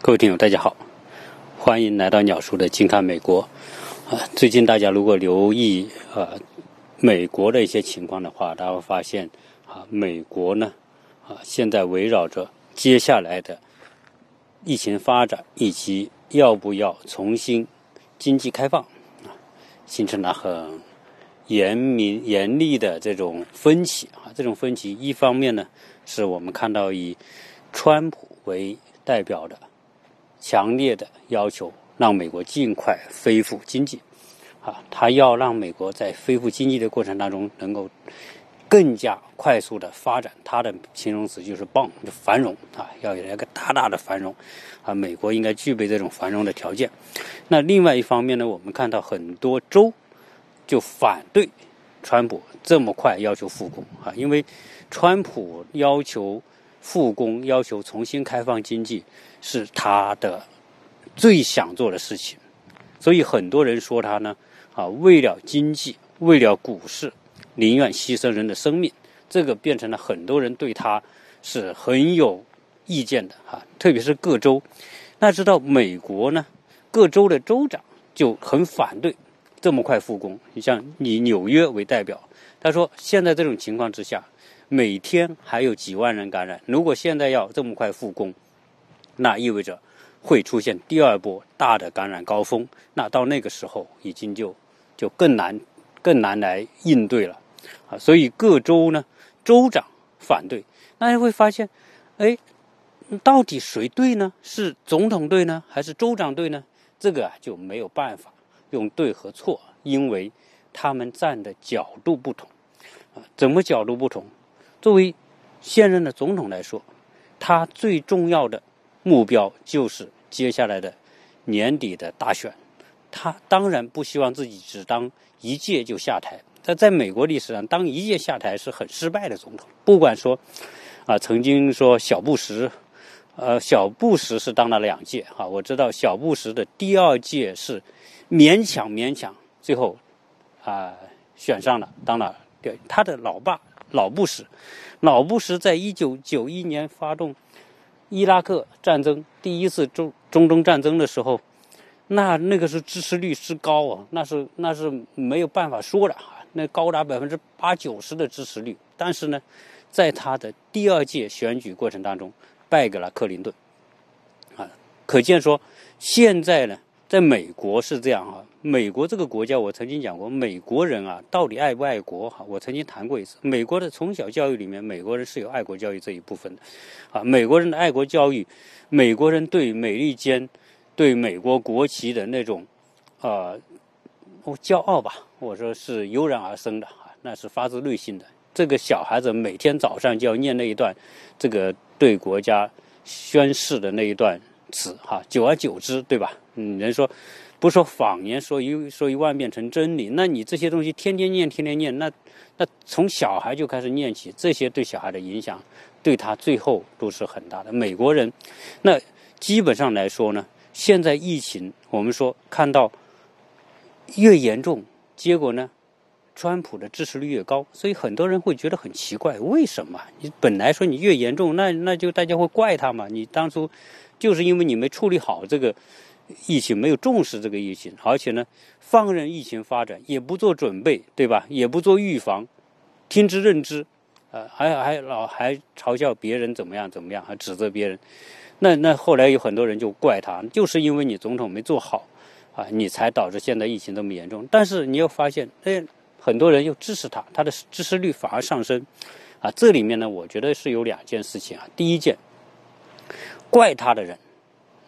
各位听友，大家好，欢迎来到鸟叔的近看美国。啊，最近大家如果留意啊美国的一些情况的话，大家会发现啊，美国呢啊现在围绕着接下来的疫情发展以及要不要重新经济开放啊，形成了很严明严厉的这种分歧啊。这种分歧一方面呢，是我们看到以川普为代表的。强烈的要求让美国尽快恢复经济，啊，他要让美国在恢复经济的过程当中能够更加快速的发展。他的形容词就是“棒”，就繁荣啊，要有一个大大的繁荣啊。美国应该具备这种繁荣的条件。那另外一方面呢，我们看到很多州就反对川普这么快要求复工啊，因为川普要求。复工要求重新开放经济是他的最想做的事情，所以很多人说他呢啊，为了经济，为了股市，宁愿牺牲人的生命，这个变成了很多人对他是很有意见的哈，特别是各州。那知道美国呢，各州的州长就很反对这么快复工。你像以纽约为代表，他说现在这种情况之下。每天还有几万人感染，如果现在要这么快复工，那意味着会出现第二波大的感染高峰。那到那个时候，已经就就更难更难来应对了啊！所以各州呢，州长反对，那你会发现，哎，到底谁对呢？是总统对呢，还是州长对呢？这个啊就没有办法用对和错，因为他们站的角度不同啊。怎么角度不同？作为现任的总统来说，他最重要的目标就是接下来的年底的大选。他当然不希望自己只当一届就下台。他在美国历史上，当一届下台是很失败的总统。不管说啊，曾经说小布什，呃，小布什是当了两届哈。我知道小布什的第二届是勉强勉强，最后啊选上了，当了对他的老爸。老布什，老布什在一九九一年发动伊拉克战争第一次中中东战争的时候，那那个是支持率之高啊，那是那是没有办法说的啊，那高达百分之八九十的支持率。但是呢，在他的第二届选举过程当中，败给了克林顿，啊，可见说现在呢。在美国是这样哈，美国这个国家，我曾经讲过，美国人啊，到底爱不爱国哈？我曾经谈过一次，美国的从小教育里面，美国人是有爱国教育这一部分的，啊，美国人的爱国教育，美国人对美利坚、对美国国旗的那种，呃，骄傲吧，我说是油然而生的啊，那是发自内心的。这个小孩子每天早上就要念那一段，这个对国家宣誓的那一段。词哈，久而久之，对吧？嗯，人说不说谎言，说一说一万遍成真理。那你这些东西天天念，天天念，那那从小孩就开始念起，这些对小孩的影响，对他最后都是很大的。美国人，那基本上来说呢，现在疫情我们说看到越严重，结果呢，川普的支持率越高，所以很多人会觉得很奇怪，为什么？你本来说你越严重，那那就大家会怪他嘛？你当初。就是因为你没处理好这个疫情，没有重视这个疫情，而且呢，放任疫情发展，也不做准备，对吧？也不做预防，听之任之，呃，还还老还嘲笑别人怎么样怎么样，还指责别人。那那后来有很多人就怪他，就是因为你总统没做好啊，你才导致现在疫情这么严重。但是你又发现，哎，很多人又支持他，他的支持率反而上升啊。这里面呢，我觉得是有两件事情啊。第一件。怪他的人，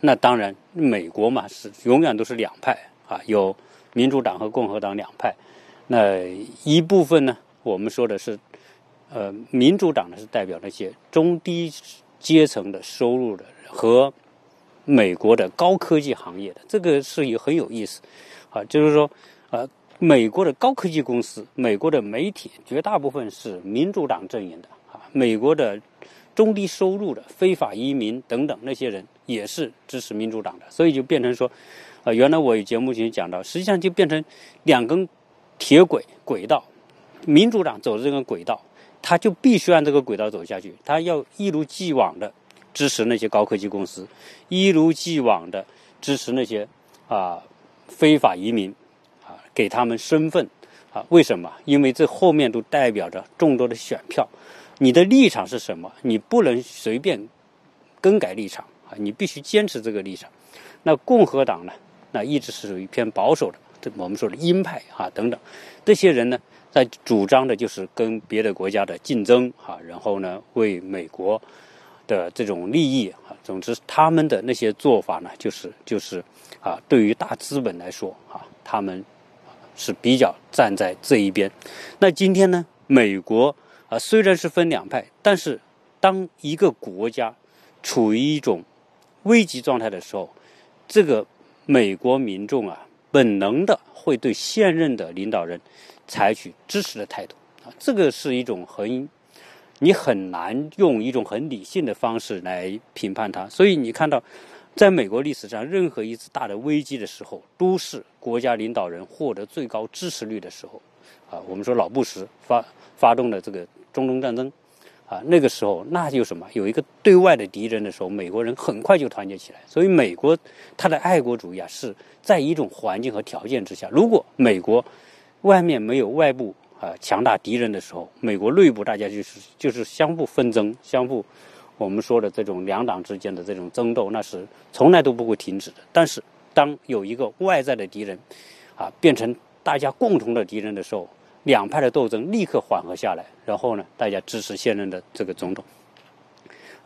那当然，美国嘛是永远都是两派啊，有民主党和共和党两派。那一部分呢，我们说的是，呃，民主党呢是代表那些中低阶层的收入的和美国的高科技行业的，这个是有很有意思啊，就是说，呃，美国的高科技公司、美国的媒体绝大部分是民主党阵营的啊，美国的。中低收入的非法移民等等那些人也是支持民主党的，所以就变成说，啊，原来我有节目前讲到，实际上就变成两根铁轨轨道，民主党走的这根轨道，他就必须按这个轨道走下去，他要一如既往的支持那些高科技公司，一如既往的支持那些啊非法移民，啊给他们身份，啊为什么？因为这后面都代表着众多的选票。你的立场是什么？你不能随便更改立场啊！你必须坚持这个立场。那共和党呢？那一直是属于偏保守的，这我们说的鹰派啊等等。这些人呢，在主张的就是跟别的国家的竞争啊，然后呢，为美国的这种利益啊，总之他们的那些做法呢，就是就是啊，对于大资本来说啊，他们是比较站在这一边。那今天呢，美国。啊，虽然是分两派，但是当一个国家处于一种危急状态的时候，这个美国民众啊，本能的会对现任的领导人采取支持的态度啊，这个是一种很你很难用一种很理性的方式来评判它。所以你看到，在美国历史上，任何一次大的危机的时候，都是国家领导人获得最高支持率的时候啊。我们说老布什发发动的这个。中东战争，啊，那个时候那就什么有一个对外的敌人的时候，美国人很快就团结起来。所以美国它的爱国主义啊，是在一种环境和条件之下。如果美国外面没有外部啊强大敌人的时候，美国内部大家就是就是相互纷争，相互我们说的这种两党之间的这种争斗，那是从来都不会停止的。但是当有一个外在的敌人啊变成大家共同的敌人的时候，两派的斗争立刻缓和下来，然后呢，大家支持现任的这个总统。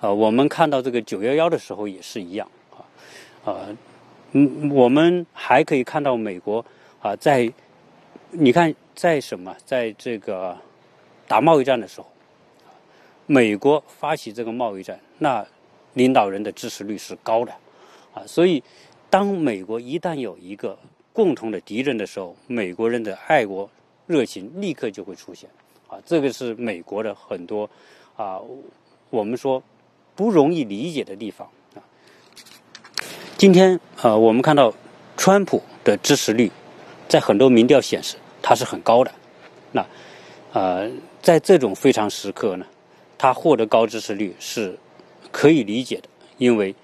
啊，我们看到这个九幺幺的时候也是一样啊，呃，嗯，我们还可以看到美国啊，在你看在什么，在这个打贸易战的时候，美国发起这个贸易战，那领导人的支持率是高的啊，所以当美国一旦有一个共同的敌人的时候，美国人的爱国。热情立刻就会出现，啊，这个是美国的很多啊，我们说不容易理解的地方啊。今天啊，我们看到川普的支持率在很多民调显示他是很高的，那呃，在这种非常时刻呢，他获得高支持率是可以理解的，因为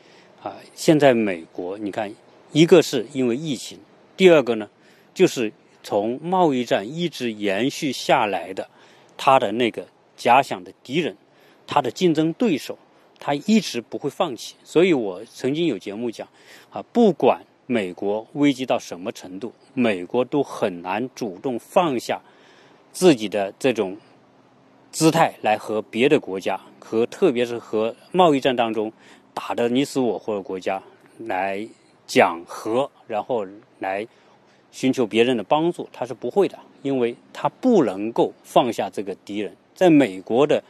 啊，现在美国你看，一个是因为疫情，第二个呢就是。从贸易战一直延续下来的，他的那个假想的敌人，他的竞争对手，他一直不会放弃。所以我曾经有节目讲，啊，不管美国危机到什么程度，美国都很难主动放下自己的这种姿态来和别的国家，和特别是和贸易战当中打的你死我活的国家来讲和，然后来。寻求别人的帮助，他是不会的，因为他不能够放下这个敌人。在美国的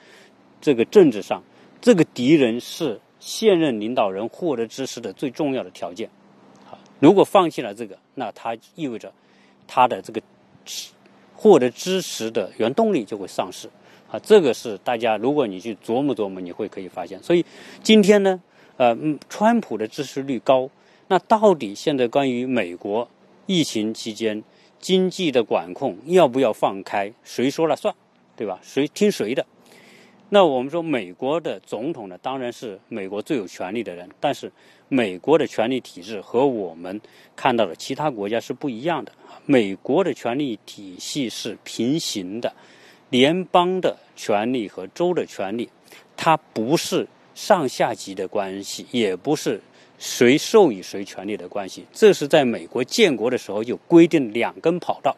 这个政治上，这个敌人是现任领导人获得支持的最重要的条件。啊，如果放弃了这个，那他意味着他的这个获得支持的原动力就会丧失。啊，这个是大家如果你去琢磨琢磨，你会可以发现。所以今天呢，呃，川普的支持率高，那到底现在关于美国？疫情期间，经济的管控要不要放开？谁说了算，对吧？谁听谁的？那我们说，美国的总统呢，当然是美国最有权力的人。但是，美国的权力体制和我们看到的其他国家是不一样的。美国的权力体系是平行的，联邦的权力和州的权力，它不是上下级的关系，也不是。谁授予谁权利的关系，这是在美国建国的时候就规定两根跑道，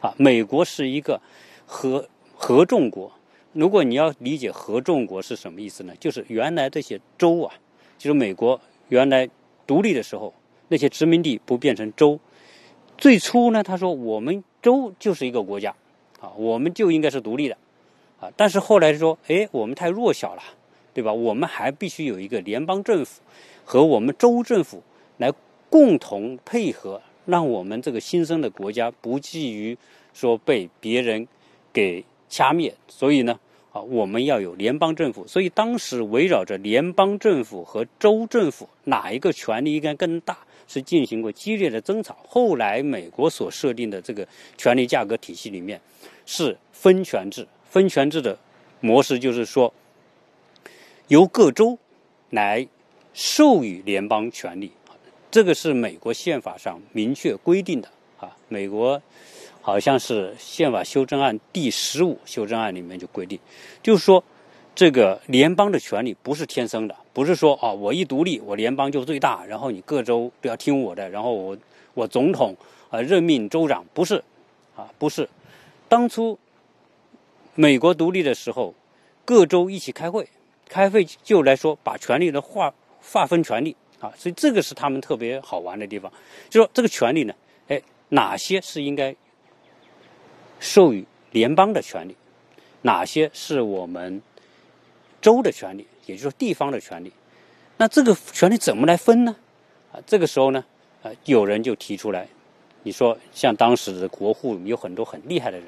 啊，美国是一个合合众国。如果你要理解合众国是什么意思呢？就是原来这些州啊，就是美国原来独立的时候，那些殖民地不变成州。最初呢，他说我们州就是一个国家，啊，我们就应该是独立的，啊，但是后来说，哎，我们太弱小了，对吧？我们还必须有一个联邦政府。和我们州政府来共同配合，让我们这个新生的国家不至于说被别人给掐灭。所以呢，啊，我们要有联邦政府。所以当时围绕着联邦政府和州政府哪一个权力应该更大，是进行过激烈的争吵。后来美国所设定的这个权力价格体系里面是分权制，分权制的模式就是说由各州。来授予联邦权利，这个是美国宪法上明确规定的啊。美国好像是宪法修正案第十五修正案里面就规定，就是说这个联邦的权利不是天生的，不是说啊我一独立我联邦就最大，然后你各州都要听我的，然后我我总统啊任命州长，不是啊不是。当初美国独立的时候，各州一起开会。开会就来说，把权力的划划分权利啊，所以这个是他们特别好玩的地方。就说这个权利呢，哎，哪些是应该授予联邦的权利，哪些是我们州的权利，也就是说地方的权利。那这个权利怎么来分呢？啊，这个时候呢，啊，有人就提出来，你说像当时的国户有很多很厉害的人。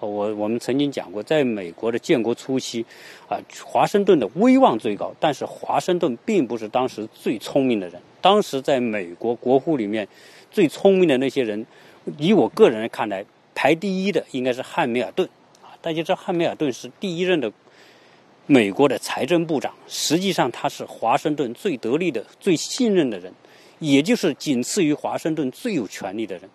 我我们曾经讲过，在美国的建国初期，啊，华盛顿的威望最高，但是华盛顿并不是当时最聪明的人。当时在美国国库里面，最聪明的那些人，以我个人看来，排第一的应该是汉密尔顿。啊，大家知道汉密尔顿是第一任的美国的财政部长，实际上他是华盛顿最得力的、最信任的人，也就是仅次于华盛顿最有权力的人。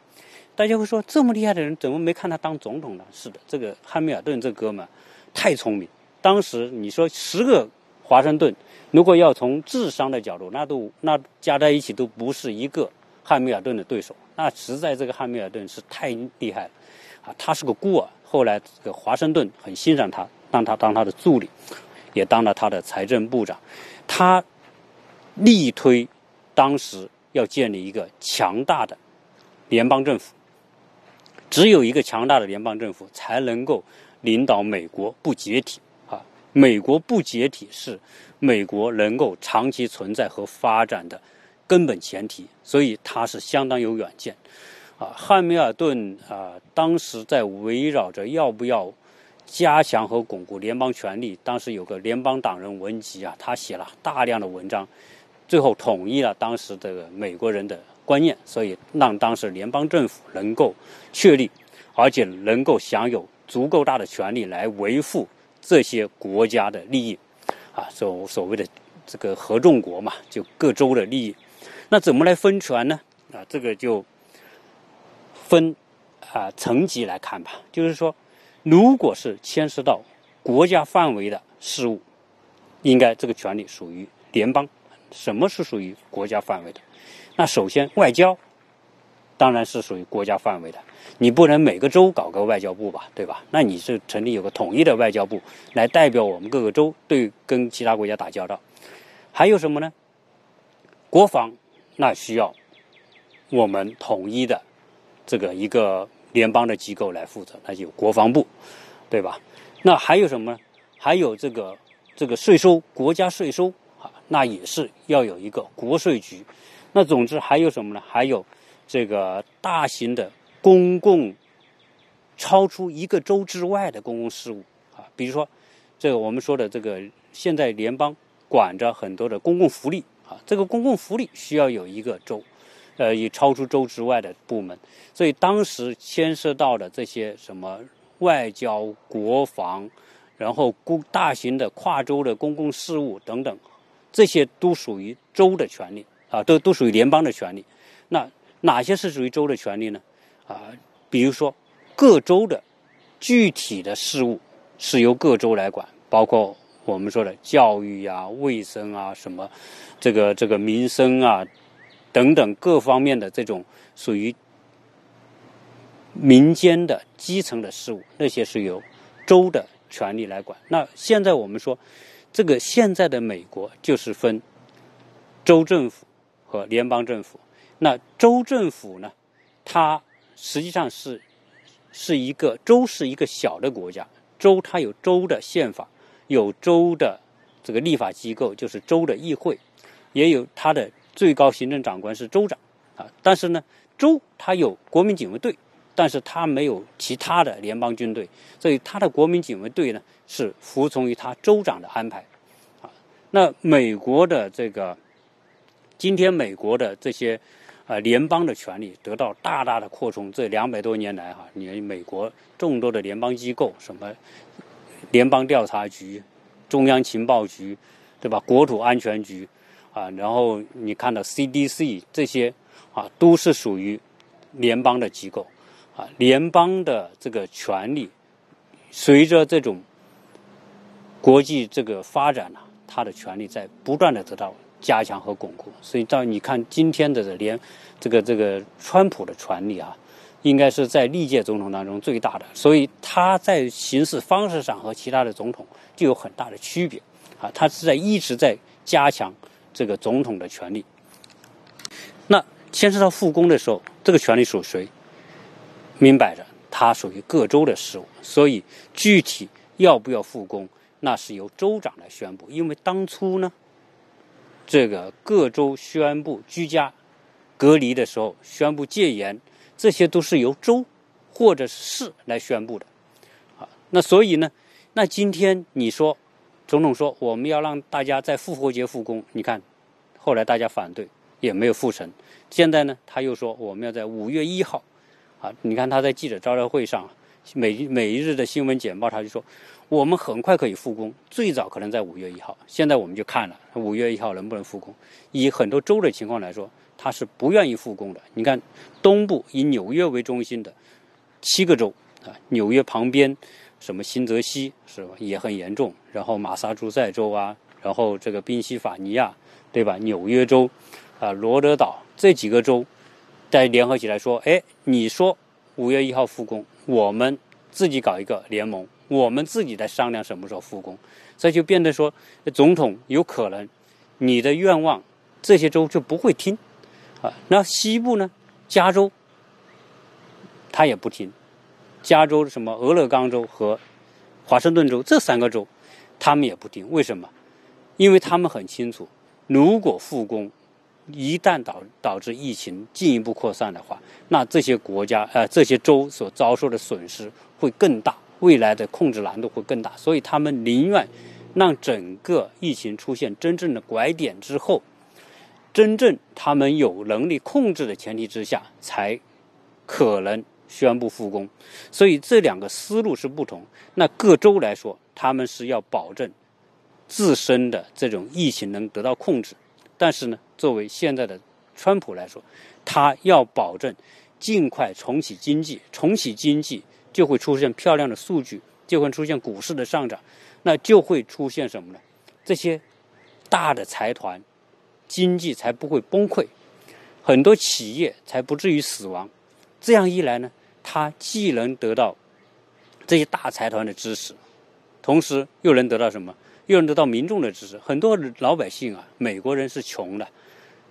大家会说，这么厉害的人怎么没看他当总统呢？是的，这个汉密尔顿这哥们太聪明。当时你说十个华盛顿，如果要从智商的角度，那都那加在一起都不是一个汉密尔顿的对手。那实在这个汉密尔顿是太厉害了啊！他是个孤儿，后来这个华盛顿很欣赏他，让他当他的助理，也当了他的财政部长。他力推当时要建立一个强大的联邦政府。只有一个强大的联邦政府才能够领导美国不解体啊！美国不解体是美国能够长期存在和发展的根本前提，所以他是相当有远见啊。汉密尔顿啊，当时在围绕着要不要加强和巩固联邦权力，当时有个联邦党人文集啊，他写了大量的文章，最后统一了当时这个美国人的。观念，所以让当时联邦政府能够确立，而且能够享有足够大的权力来维护这些国家的利益，啊，所所谓的这个合众国嘛，就各州的利益。那怎么来分权呢？啊，这个就分啊层级来看吧。就是说，如果是牵涉到国家范围的事务，应该这个权利属于联邦。什么是属于国家范围的？那首先，外交当然是属于国家范围的，你不能每个州搞个外交部吧，对吧？那你是成立有个统一的外交部来代表我们各个州对跟其他国家打交道。还有什么呢？国防那需要我们统一的这个一个联邦的机构来负责，那就国防部，对吧？那还有什么呢？还有这个这个税收，国家税收啊，那也是要有一个国税局。那总之还有什么呢？还有这个大型的公共超出一个州之外的公共事务啊，比如说这个我们说的这个现在联邦管着很多的公共福利啊，这个公共福利需要有一个州，呃，以超出州之外的部门，所以当时牵涉到的这些什么外交、国防，然后公大型的跨州的公共事务等等，这些都属于州的权利。啊，都都属于联邦的权利。那哪些是属于州的权利呢？啊，比如说各州的具体的事务是由各州来管，包括我们说的教育呀、卫生啊、什么这个这个民生啊等等各方面的这种属于民间的基层的事务，那些是由州的权利来管。那现在我们说，这个现在的美国就是分州政府。和联邦政府，那州政府呢？它实际上是是一个州，是一个小的国家。州它有州的宪法，有州的这个立法机构，就是州的议会，也有它的最高行政长官是州长啊。但是呢，州它有国民警卫队，但是它没有其他的联邦军队，所以它的国民警卫队呢是服从于它州长的安排啊。那美国的这个。今天美国的这些，呃，联邦的权力得到大大的扩充。这两百多年来，哈，你美国众多的联邦机构，什么联邦调查局、中央情报局，对吧？国土安全局啊，然后你看到 CDC 这些啊，都是属于联邦的机构啊，联邦的这个权力随着这种国际这个发展呢，它的权力在不断的得到加强和巩固。所以到你看今天的连这个这个川普的权力啊。应该是在历届总统当中最大的，所以他在行事方式上和其他的总统就有很大的区别啊。他是在一直在加强这个总统的权利。那牵涉到复工的时候，这个权利属谁？明摆着，它属于各州的事务。所以具体要不要复工，那是由州长来宣布。因为当初呢，这个各州宣布居家隔离的时候，宣布戒严。这些都是由州或者是市来宣布的，啊，那所以呢，那今天你说，总统说我们要让大家在复活节复工，你看，后来大家反对也没有复成，现在呢他又说我们要在五月一号，啊，你看他在记者招待会上，每每一日的新闻简报他就说，我们很快可以复工，最早可能在五月一号，现在我们就看了五月一号能不能复工，以很多州的情况来说。他是不愿意复工的。你看，东部以纽约为中心的七个州啊，纽约旁边什么新泽西是吧，也很严重。然后马萨诸塞州啊，然后这个宾夕法尼亚，对吧？纽约州啊，罗德岛这几个州再联合起来说，哎，你说五月一号复工，我们自己搞一个联盟，我们自己在商量什么时候复工。所以就变得说，总统有可能你的愿望，这些州就不会听。啊，那西部呢？加州，他也不听。加州什么？俄勒冈州和华盛顿州这三个州，他们也不听。为什么？因为他们很清楚，如果复工，一旦导导致疫情进一步扩散的话，那这些国家呃这些州所遭受的损失会更大，未来的控制难度会更大。所以他们宁愿让整个疫情出现真正的拐点之后。真正他们有能力控制的前提之下，才可能宣布复工。所以这两个思路是不同。那各州来说，他们是要保证自身的这种疫情能得到控制。但是呢，作为现在的川普来说，他要保证尽快重启经济。重启经济就会出现漂亮的数据，就会出现股市的上涨，那就会出现什么呢？这些大的财团。经济才不会崩溃，很多企业才不至于死亡。这样一来呢，他既能得到这些大财团的支持，同时又能得到什么？又能得到民众的支持。很多老百姓啊，美国人是穷的，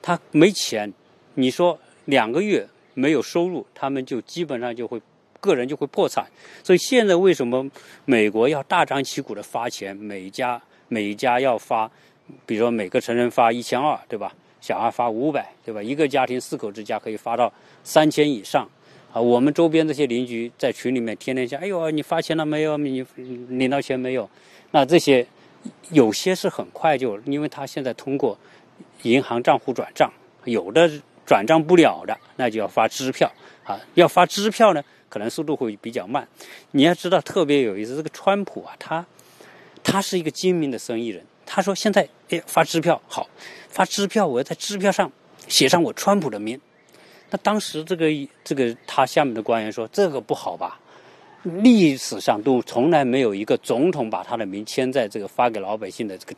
他没钱。你说两个月没有收入，他们就基本上就会个人就会破产。所以现在为什么美国要大张旗鼓的发钱？每家每家要发。比如说每个成人发一千二，对吧？小孩发五百，对吧？一个家庭四口之家可以发到三千以上。啊，我们周边这些邻居在群里面天天讲：“哎呦，你发钱了没有？你领到钱没有？”那这些有些是很快就，因为他现在通过银行账户转账，有的转账不了的，那就要发支票啊。要发支票呢，可能速度会比较慢。你要知道，特别有意思，这个川普啊，他他是一个精明的生意人。他说：“现在，哎，发支票好，发支票，我要在支票上写上我川普的名。那当时这个这个他下面的官员说：这个不好吧？历史上都从来没有一个总统把他的名签在这个发给老百姓的这个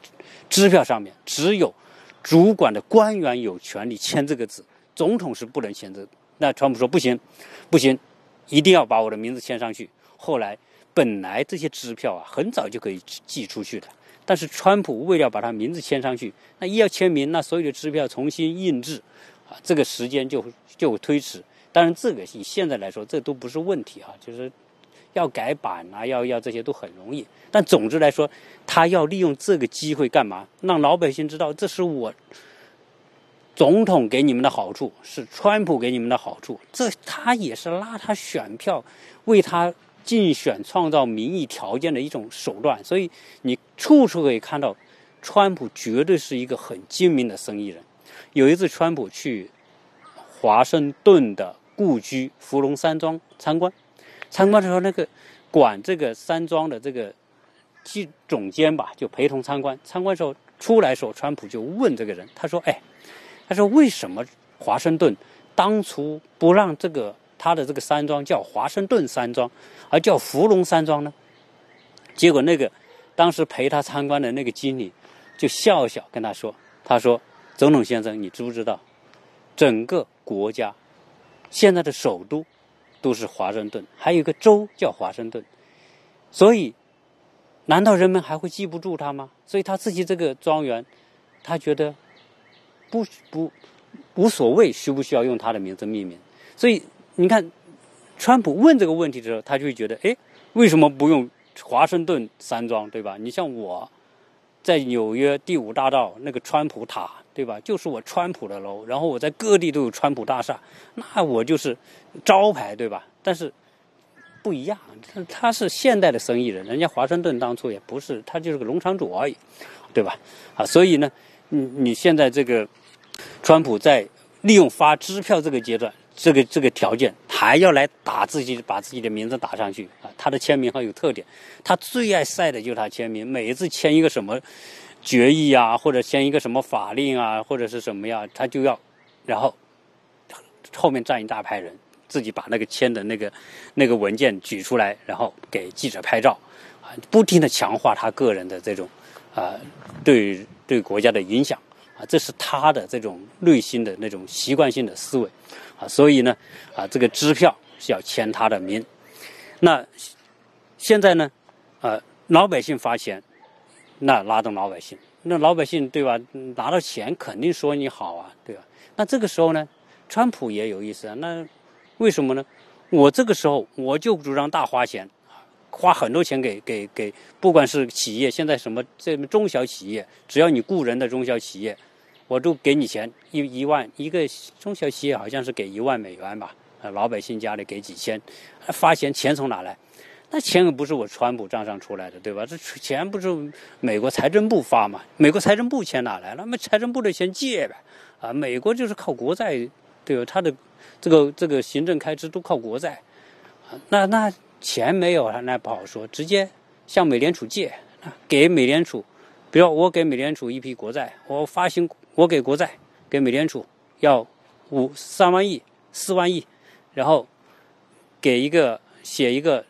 支票上面，只有主管的官员有权利签这个字，总统是不能签字。那川普说：不行，不行，一定要把我的名字签上去。后来本来这些支票啊，很早就可以寄出去的。”但是川普为了把他名字签上去，那一要签名，那所有的支票重新印制，啊，这个时间就就推迟。当然，这个以现在来说，这都不是问题啊，就是要改版啊，要要这些都很容易。但总之来说，他要利用这个机会干嘛？让老百姓知道这是我总统给你们的好处，是川普给你们的好处。这他也是拉他选票，为他。竞选创造民意条件的一种手段，所以你处处可以看到，川普绝对是一个很精明的生意人。有一次，川普去华盛顿的故居芙蓉山庄参观，参观的时候，那个管这个山庄的这个记总监吧，就陪同参观。参观时候，出来时候，川普就问这个人，他说：“哎，他说为什么华盛顿当初不让这个他的这个山庄叫华盛顿山庄，而叫福隆山庄呢？”结果那个当时陪他参观的那个经理就笑笑跟他说：“他说，总统先生，你知不知道，整个国家现在的首都都是华盛顿，还有一个州叫华盛顿，所以。”难道人们还会记不住他吗？所以他自己这个庄园，他觉得不不无所谓，需不需要用他的名字命名？所以你看，川普问这个问题的时候，他就会觉得：哎，为什么不用华盛顿山庄，对吧？你像我在纽约第五大道那个川普塔，对吧？就是我川普的楼，然后我在各地都有川普大厦，那我就是招牌，对吧？但是。不一样，他他是现代的生意人，人家华盛顿当初也不是，他就是个农场主而已，对吧？啊，所以呢，你你现在这个川普在利用发支票这个阶段，这个这个条件，还要来打自己，把自己的名字打上去啊，他的签名很有特点，他最爱晒的就是他签名，每一次签一个什么决议啊，或者签一个什么法令啊，或者是什么呀，他就要，然后后面站一大排人。自己把那个签的那个那个文件举出来，然后给记者拍照，啊，不停的强化他个人的这种啊对对国家的影响啊，这是他的这种内心的那种习惯性的思维啊，所以呢啊，这个支票是要签他的名。那现在呢啊，老百姓发钱，那拉动老百姓，那老百姓对吧？拿到钱肯定说你好啊，对吧？那这个时候呢，川普也有意思啊，那。为什么呢？我这个时候我就主张大花钱，花很多钱给给给，不管是企业，现在什么这中小企业，只要你雇人的中小企业，我都给你钱一一万一个中小企业好像是给一万美元吧，老百姓家里给几千，发钱钱从哪来？那钱可不是我川普账上出来的，对吧？这钱不是美国财政部发嘛？美国财政部钱哪来了？那财政部的钱借呗，啊，美国就是靠国债，对吧？他的。这个这个行政开支都靠国债，啊那那钱没有了，那不好说。直接向美联储借，给美联储，比如我给美联储一批国债，我发行，我给国债，给美联储要五三万亿、四万亿，然后给一个写一个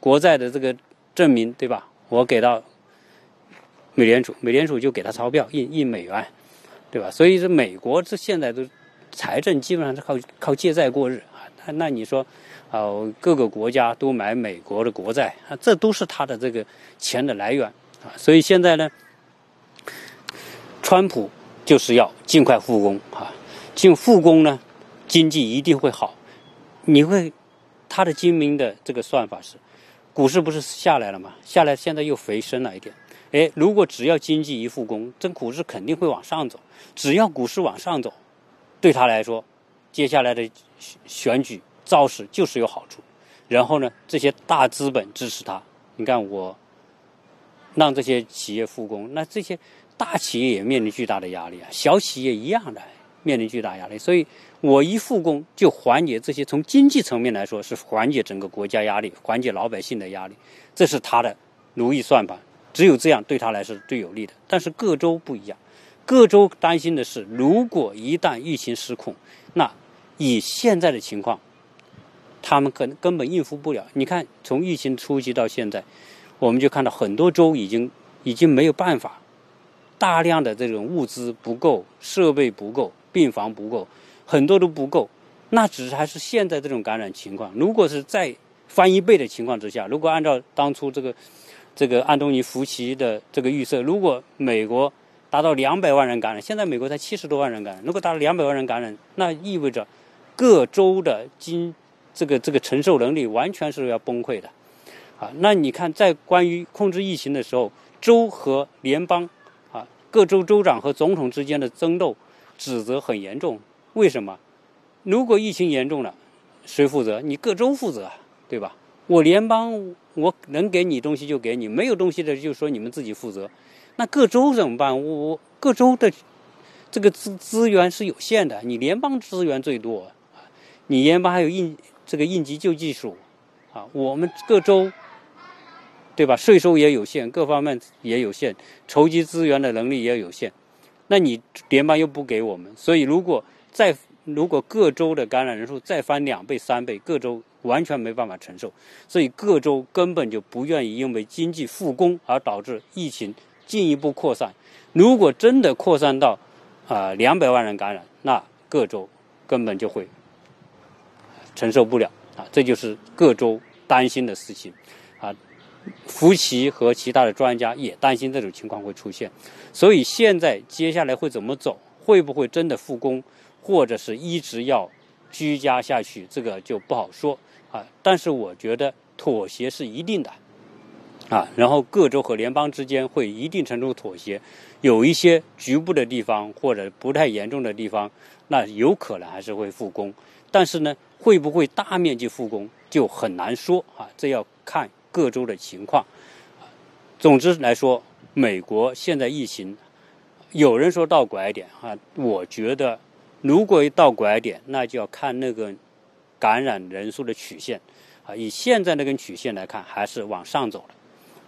国债的这个证明，对吧？我给到美联储，美联储就给他钞票，印印美元，对吧？所以这美国这现在都。财政基本上是靠靠借债过日啊，那那你说，啊各个国家都买美国的国债啊，这都是他的这个钱的来源啊，所以现在呢，川普就是要尽快复工啊，尽复工呢，经济一定会好。你会他的精明的这个算法是，股市不是下来了吗？下来现在又回升了一点，哎，如果只要经济一复工，这股市肯定会往上走，只要股市往上走。对他来说，接下来的选举造势就是有好处。然后呢，这些大资本支持他。你看，我让这些企业复工，那这些大企业也面临巨大的压力啊，小企业一样的面临巨大压力。所以，我一复工就缓解这些从经济层面来说是缓解整个国家压力，缓解老百姓的压力。这是他的如意算盘，只有这样对他来说最有利的。但是各州不一样。各州担心的是，如果一旦疫情失控，那以现在的情况，他们可能根本应付不了。你看，从疫情初期到现在，我们就看到很多州已经已经没有办法，大量的这种物资不够，设备不够，病房不够，很多都不够。那只是还是现在这种感染情况。如果是再翻一倍的情况之下，如果按照当初这个这个安东尼福奇的这个预测，如果美国达到两百万人感染，现在美国才七十多万人感染。如果达到两百万人感染，那意味着各州的经这个这个承受能力完全是要崩溃的，啊，那你看在关于控制疫情的时候，州和联邦啊各州州长和总统之间的争斗，指责很严重。为什么？如果疫情严重了，谁负责？你各州负责，对吧？我联邦我能给你东西就给你，没有东西的就说你们自己负责。那各州怎么办？我我各州的这个资资源是有限的，你联邦资源最多，你联邦还有应这个应急救济署啊，我们各州对吧？税收也有限，各方面也有限，筹集资源的能力也有限。那你联邦又不给我们，所以如果再如果各州的感染人数再翻两倍三倍，各州完全没办法承受，所以各州根本就不愿意因为经济复工而导致疫情进一步扩散。如果真的扩散到啊两百万人感染，那各州根本就会承受不了啊，这就是各州担心的事情。福奇和其他的专家也担心这种情况会出现，所以现在接下来会怎么走？会不会真的复工？或者是一直要居家下去，这个就不好说啊。但是我觉得妥协是一定的啊。然后各州和联邦之间会一定程度妥协，有一些局部的地方或者不太严重的地方，那有可能还是会复工。但是呢，会不会大面积复工就很难说啊。这要看各州的情况。总之来说，美国现在疫情，有人说到拐点啊，我觉得。如果一到拐点，那就要看那个感染人数的曲线啊。以现在那根曲线来看，还是往上走的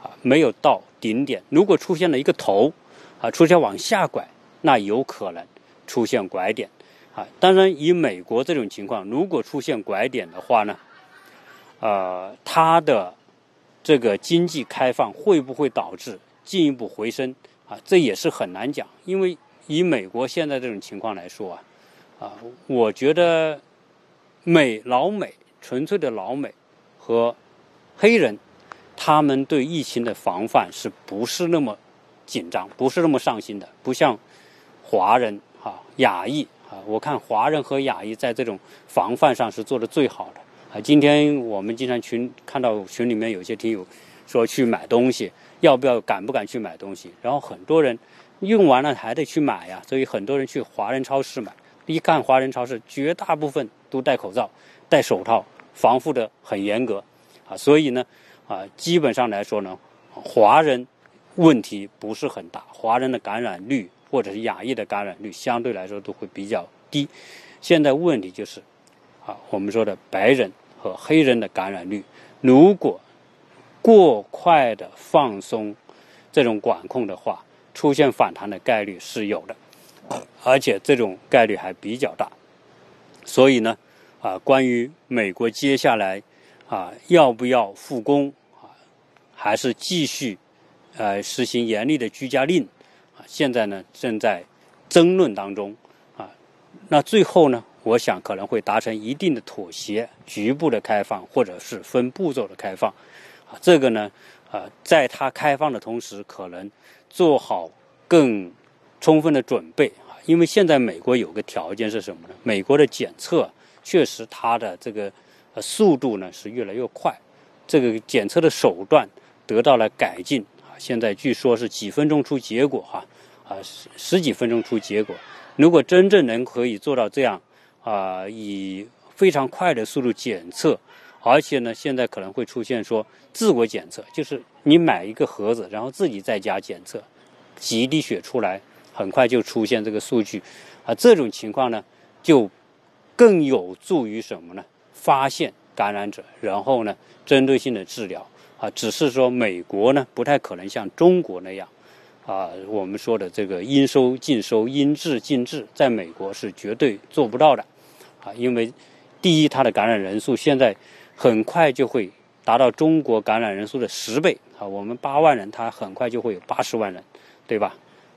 啊，没有到顶点。如果出现了一个头啊，出现往下拐，那有可能出现拐点啊。当然，以美国这种情况，如果出现拐点的话呢，呃，它的这个经济开放会不会导致进一步回升啊？这也是很难讲，因为以美国现在这种情况来说啊。啊，我觉得美老美纯粹的老美和黑人，他们对疫情的防范是不是那么紧张，不是那么上心的？不像华人啊、亚裔啊，我看华人和亚裔在这种防范上是做的最好的。啊，今天我们经常群看到群里面有些听友说去买东西，要不要敢不敢去买东西？然后很多人用完了还得去买呀，所以很多人去华人超市买。一看华人超市，绝大部分都戴口罩、戴手套，防护的很严格，啊，所以呢，啊，基本上来说呢，华人问题不是很大，华人的感染率或者是亚裔的感染率相对来说都会比较低。现在问题就是，啊，我们说的白人和黑人的感染率，如果过快的放松这种管控的话，出现反弹的概率是有的。而且这种概率还比较大，所以呢，啊，关于美国接下来啊要不要复工啊，还是继续呃实行严厉的居家令啊，现在呢正在争论当中啊。那最后呢，我想可能会达成一定的妥协，局部的开放或者是分步骤的开放啊。这个呢，啊，在它开放的同时，可能做好更。充分的准备啊，因为现在美国有个条件是什么呢？美国的检测确实它的这个速度呢是越来越快，这个检测的手段得到了改进啊。现在据说是几分钟出结果哈，啊十十几分钟出结果。如果真正能可以做到这样啊，以非常快的速度检测，而且呢，现在可能会出现说自我检测，就是你买一个盒子，然后自己在家检测，挤一滴血出来。很快就出现这个数据，啊，这种情况呢，就更有助于什么呢？发现感染者，然后呢，针对性的治疗。啊，只是说美国呢，不太可能像中国那样，啊，我们说的这个应收尽收、应治尽治，在美国是绝对做不到的。啊，因为第一，它的感染人数现在很快就会达到中国感染人数的十倍。啊，我们八万人，它很快就会有八十万人，对吧？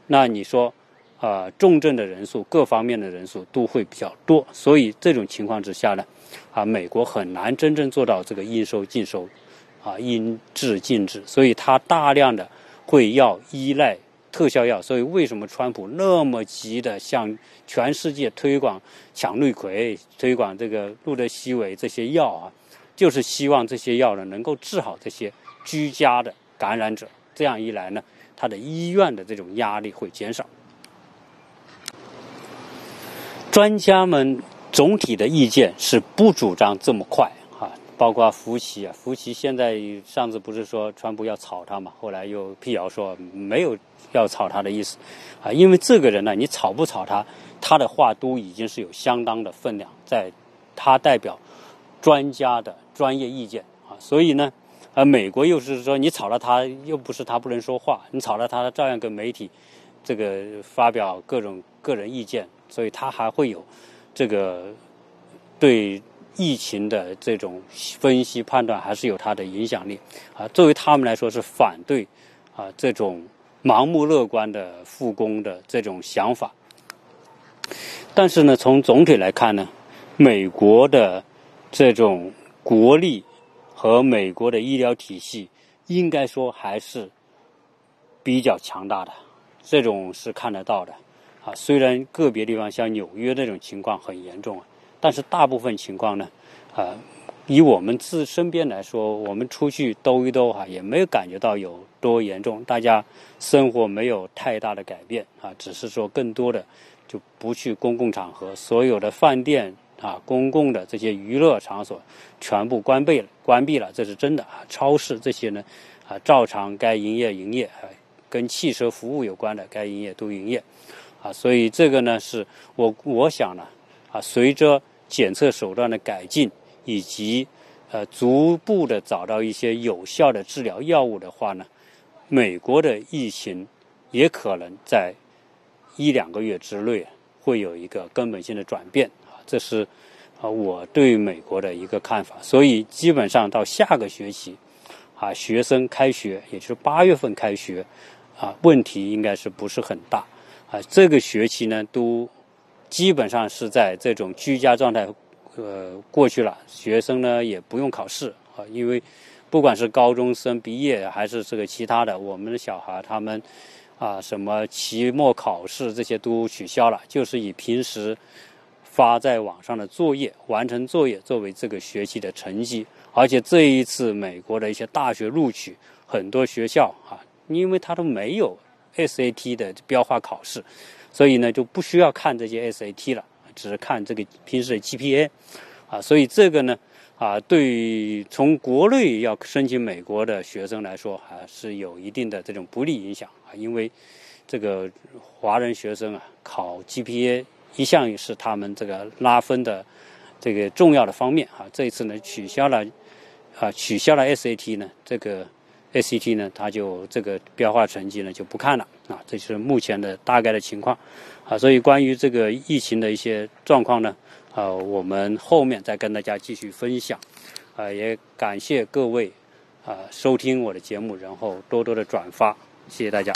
那你说，啊，重症的人数，各方面的人数都会比较多，所以这种情况之下呢，啊，美国很难真正做到这个应收尽收，啊，应治尽治，所以它大量的会要依赖特效药。所以为什么川普那么急的向全世界推广羟氯喹、推广这个路德西韦这些药啊？就是希望这些药呢能够治好这些居家的感染者。这样一来呢。他的医院的这种压力会减少。专家们总体的意见是不主张这么快，包括福奇啊，福奇现在上次不是说川普要炒他嘛，后来又辟谣说没有要炒他的意思啊，因为这个人呢，你炒不炒他，他的话都已经是有相当的分量，在他代表专家的专业意见啊，所以呢，而美国又是说你炒了他，又不是他不能说话，你炒了他，照样跟媒体这个发表各种个人意见，所以他还会有这个对疫情的这种分析判断，还是有它的影响力啊。作为他们来说是反对啊这种盲目乐观的复工的这种想法，但是呢，从总体来看呢，美国的这种国力。和美国的医疗体系应该说还是比较强大的，这种是看得到的啊。虽然个别地方像纽约那种情况很严重啊，但是大部分情况呢，啊，以我们自身边来说，我们出去兜一兜哈，也没有感觉到有多严重，大家生活没有太大的改变啊，只是说更多的就不去公共场合，所有的饭店。啊，公共的这些娱乐场所全部关闭了，关闭了，这是真的啊。超市这些呢，啊，照常该营业营业，啊，跟汽车服务有关的该营业都营业，啊，所以这个呢，是我我想呢，啊，随着检测手段的改进，以及呃逐步的找到一些有效的治疗药物的话呢，美国的疫情也可能在一两个月之内会有一个根本性的转变啊。这是啊，我对美国的一个看法。所以基本上到下个学期，啊，学生开学，也就是八月份开学，啊，问题应该是不是很大。啊，这个学期呢，都基本上是在这种居家状态，呃，过去了。学生呢也不用考试啊，因为不管是高中生毕业还是这个其他的，我们的小孩他们啊，什么期末考试这些都取消了，就是以平时。发在网上的作业，完成作业作为这个学期的成绩。而且这一次美国的一些大学录取，很多学校啊，因为它都没有 SAT 的标化考试，所以呢就不需要看这些 SAT 了，只是看这个平时的 GPA 啊。所以这个呢啊，对从国内要申请美国的学生来说，还是有一定的这种不利影响啊，因为这个华人学生啊考 GPA。一向也是他们这个拉分的这个重要的方面啊。这一次呢，取消了啊，取消了 SAT 呢，这个 ACT 呢，它就这个标化成绩呢就不看了啊。这是目前的大概的情况啊。所以关于这个疫情的一些状况呢，啊，我们后面再跟大家继续分享啊。也感谢各位啊收听我的节目，然后多多的转发，谢谢大家。